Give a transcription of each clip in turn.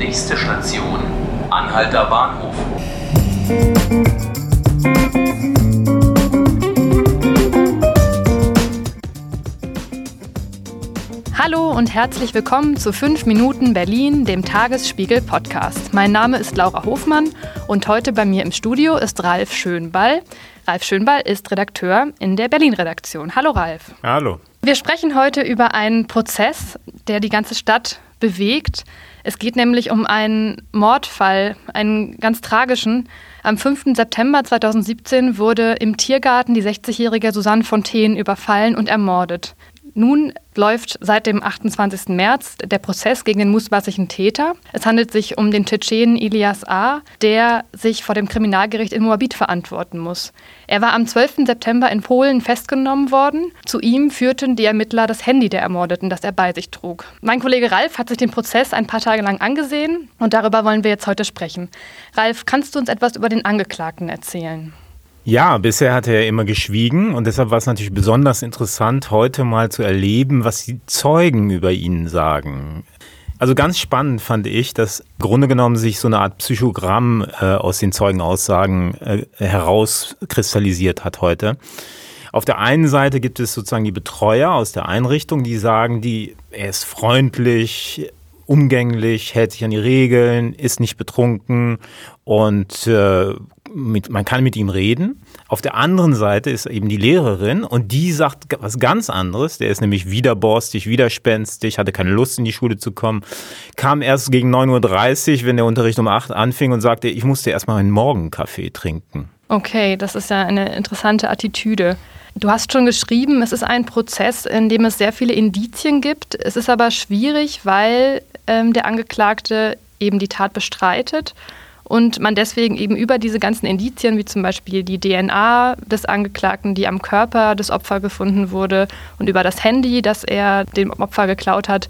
Nächste Station, Anhalter Bahnhof. Hallo und herzlich willkommen zu 5 Minuten Berlin, dem Tagesspiegel Podcast. Mein Name ist Laura Hofmann und heute bei mir im Studio ist Ralf Schönball. Ralf Schönball ist Redakteur in der Berlin-Redaktion. Hallo Ralf. Hallo. Wir sprechen heute über einen Prozess, der die ganze Stadt bewegt. Es geht nämlich um einen Mordfall, einen ganz tragischen. Am 5. September 2017 wurde im Tiergarten die 60-jährige Susanne Fontaine überfallen und ermordet. Nun läuft seit dem 28. März der Prozess gegen den mutmaßlichen Täter. Es handelt sich um den Tschetschenen Ilias A., der sich vor dem Kriminalgericht in Moabit verantworten muss. Er war am 12. September in Polen festgenommen worden. Zu ihm führten die Ermittler das Handy der Ermordeten, das er bei sich trug. Mein Kollege Ralf hat sich den Prozess ein paar Tage lang angesehen und darüber wollen wir jetzt heute sprechen. Ralf, kannst du uns etwas über den Angeklagten erzählen? Ja, bisher hat er immer geschwiegen und deshalb war es natürlich besonders interessant, heute mal zu erleben, was die Zeugen über ihn sagen. Also ganz spannend fand ich, dass im Grunde genommen sich so eine Art Psychogramm äh, aus den Zeugenaussagen äh, herauskristallisiert hat heute. Auf der einen Seite gibt es sozusagen die Betreuer aus der Einrichtung, die sagen, die, er ist freundlich, umgänglich, hält sich an die Regeln, ist nicht betrunken und äh, mit, man kann mit ihm reden. Auf der anderen Seite ist eben die Lehrerin und die sagt was ganz anderes. Der ist nämlich widerborstig, widerspenstig, hatte keine Lust in die Schule zu kommen. Kam erst gegen 9.30 Uhr, wenn der Unterricht um 8 Uhr anfing und sagte, ich musste erstmal einen Morgenkaffee trinken. Okay, das ist ja eine interessante Attitüde. Du hast schon geschrieben, es ist ein Prozess, in dem es sehr viele Indizien gibt. Es ist aber schwierig, weil ähm, der Angeklagte eben die Tat bestreitet und man deswegen eben über diese ganzen Indizien, wie zum Beispiel die DNA des Angeklagten, die am Körper des Opfers gefunden wurde und über das Handy, das er dem Opfer geklaut hat,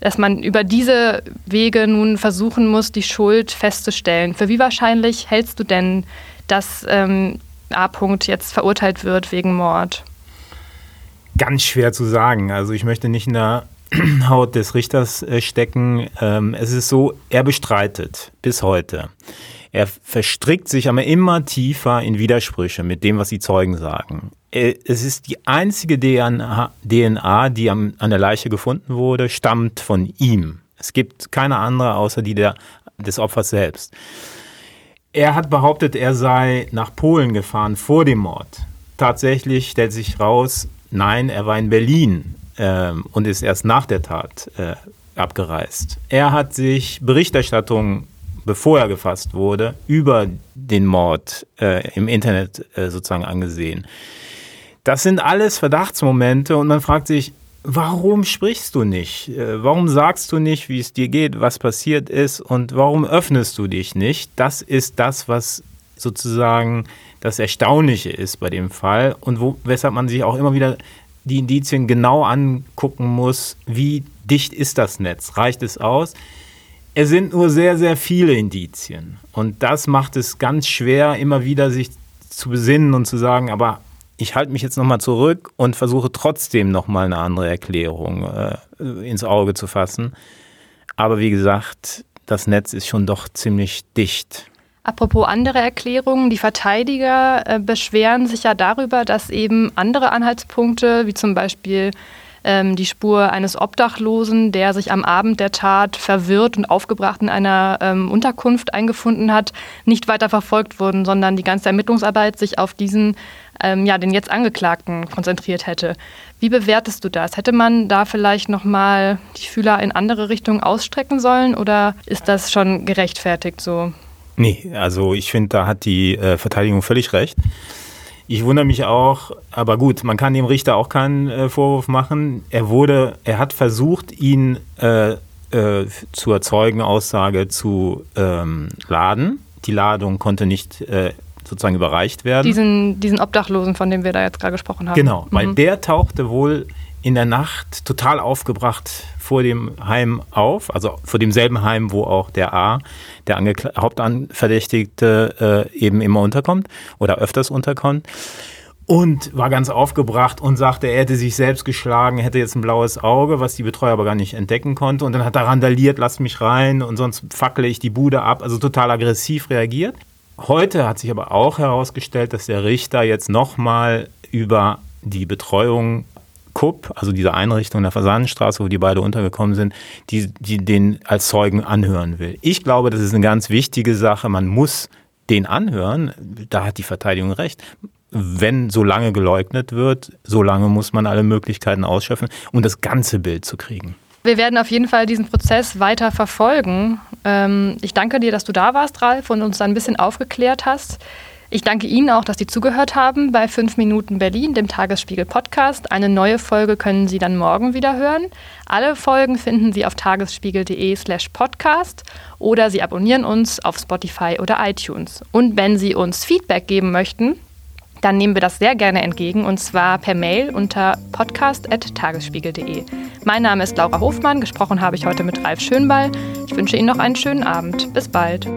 dass man über diese Wege nun versuchen muss, die Schuld festzustellen. Für wie wahrscheinlich hältst du denn, dass ähm, A. -Punkt jetzt verurteilt wird wegen Mord? Ganz schwer zu sagen. Also ich möchte nicht in der Haut des Richters äh, stecken. Ähm, es ist so, er bestreitet bis heute. Er verstrickt sich aber immer tiefer in Widersprüche mit dem, was die Zeugen sagen. Es ist die einzige DNA, die an der Leiche gefunden wurde, stammt von ihm. Es gibt keine andere außer die der, des Opfers selbst. Er hat behauptet, er sei nach Polen gefahren vor dem Mord. Tatsächlich stellt sich raus, nein, er war in Berlin ähm, und ist erst nach der Tat äh, abgereist. Er hat sich Berichterstattung, bevor er gefasst wurde, über den Mord äh, im Internet äh, sozusagen angesehen. Das sind alles Verdachtsmomente und man fragt sich, warum sprichst du nicht? Äh, warum sagst du nicht, wie es dir geht, was passiert ist und warum öffnest du dich nicht? Das ist das, was sozusagen das Erstaunliche ist bei dem Fall und wo, weshalb man sich auch immer wieder die Indizien genau angucken muss, wie dicht ist das Netz, reicht es aus? Es sind nur sehr, sehr viele Indizien. Und das macht es ganz schwer, immer wieder sich zu besinnen und zu sagen, aber ich halte mich jetzt nochmal zurück und versuche trotzdem nochmal eine andere Erklärung äh, ins Auge zu fassen. Aber wie gesagt, das Netz ist schon doch ziemlich dicht. Apropos andere Erklärungen, die Verteidiger äh, beschweren sich ja darüber, dass eben andere Anhaltspunkte, wie zum Beispiel ähm, die Spur eines Obdachlosen, der sich am Abend der Tat verwirrt und aufgebracht in einer ähm, Unterkunft eingefunden hat, nicht weiter verfolgt wurden, sondern die ganze Ermittlungsarbeit sich auf diesen, ähm, ja, den jetzt Angeklagten konzentriert hätte. Wie bewertest du das? Hätte man da vielleicht nochmal die Fühler in andere Richtungen ausstrecken sollen oder ist das schon gerechtfertigt so? Nee, also ich finde, da hat die äh, Verteidigung völlig recht. Ich wundere mich auch, aber gut, man kann dem Richter auch keinen äh, Vorwurf machen. Er wurde, er hat versucht, ihn äh, äh, zur Zeugenaussage zu ähm, laden. Die Ladung konnte nicht äh, sozusagen überreicht werden. Diesen, diesen Obdachlosen, von dem wir da jetzt gerade gesprochen haben. Genau, mhm. weil der tauchte wohl in der Nacht total aufgebracht vor dem Heim auf, also vor demselben Heim, wo auch der A, der Hauptanverdächtigte, äh, eben immer unterkommt oder öfters unterkommt. und war ganz aufgebracht und sagte, er hätte sich selbst geschlagen, hätte jetzt ein blaues Auge, was die Betreuer aber gar nicht entdecken konnte. Und dann hat er randaliert, lasst mich rein und sonst fackle ich die Bude ab. Also total aggressiv reagiert. Heute hat sich aber auch herausgestellt, dass der Richter jetzt nochmal über die Betreuung KUP, also diese Einrichtung in der Fasanenstraße, wo die beide untergekommen sind, die, die den als Zeugen anhören will. Ich glaube, das ist eine ganz wichtige Sache. Man muss den anhören. Da hat die Verteidigung recht. Wenn so lange geleugnet wird, so lange muss man alle Möglichkeiten ausschöpfen, um das ganze Bild zu kriegen. Wir werden auf jeden Fall diesen Prozess weiter verfolgen. Ähm, ich danke dir, dass du da warst, Ralf, und uns da ein bisschen aufgeklärt hast. Ich danke Ihnen auch, dass Sie zugehört haben bei 5 Minuten Berlin, dem Tagesspiegel Podcast. Eine neue Folge können Sie dann morgen wieder hören. Alle Folgen finden Sie auf tagesspiegel.de/slash podcast oder Sie abonnieren uns auf Spotify oder iTunes. Und wenn Sie uns Feedback geben möchten, dann nehmen wir das sehr gerne entgegen und zwar per Mail unter podcast.tagesspiegel.de. Mein Name ist Laura Hofmann, gesprochen habe ich heute mit Ralf Schönball. Ich wünsche Ihnen noch einen schönen Abend. Bis bald.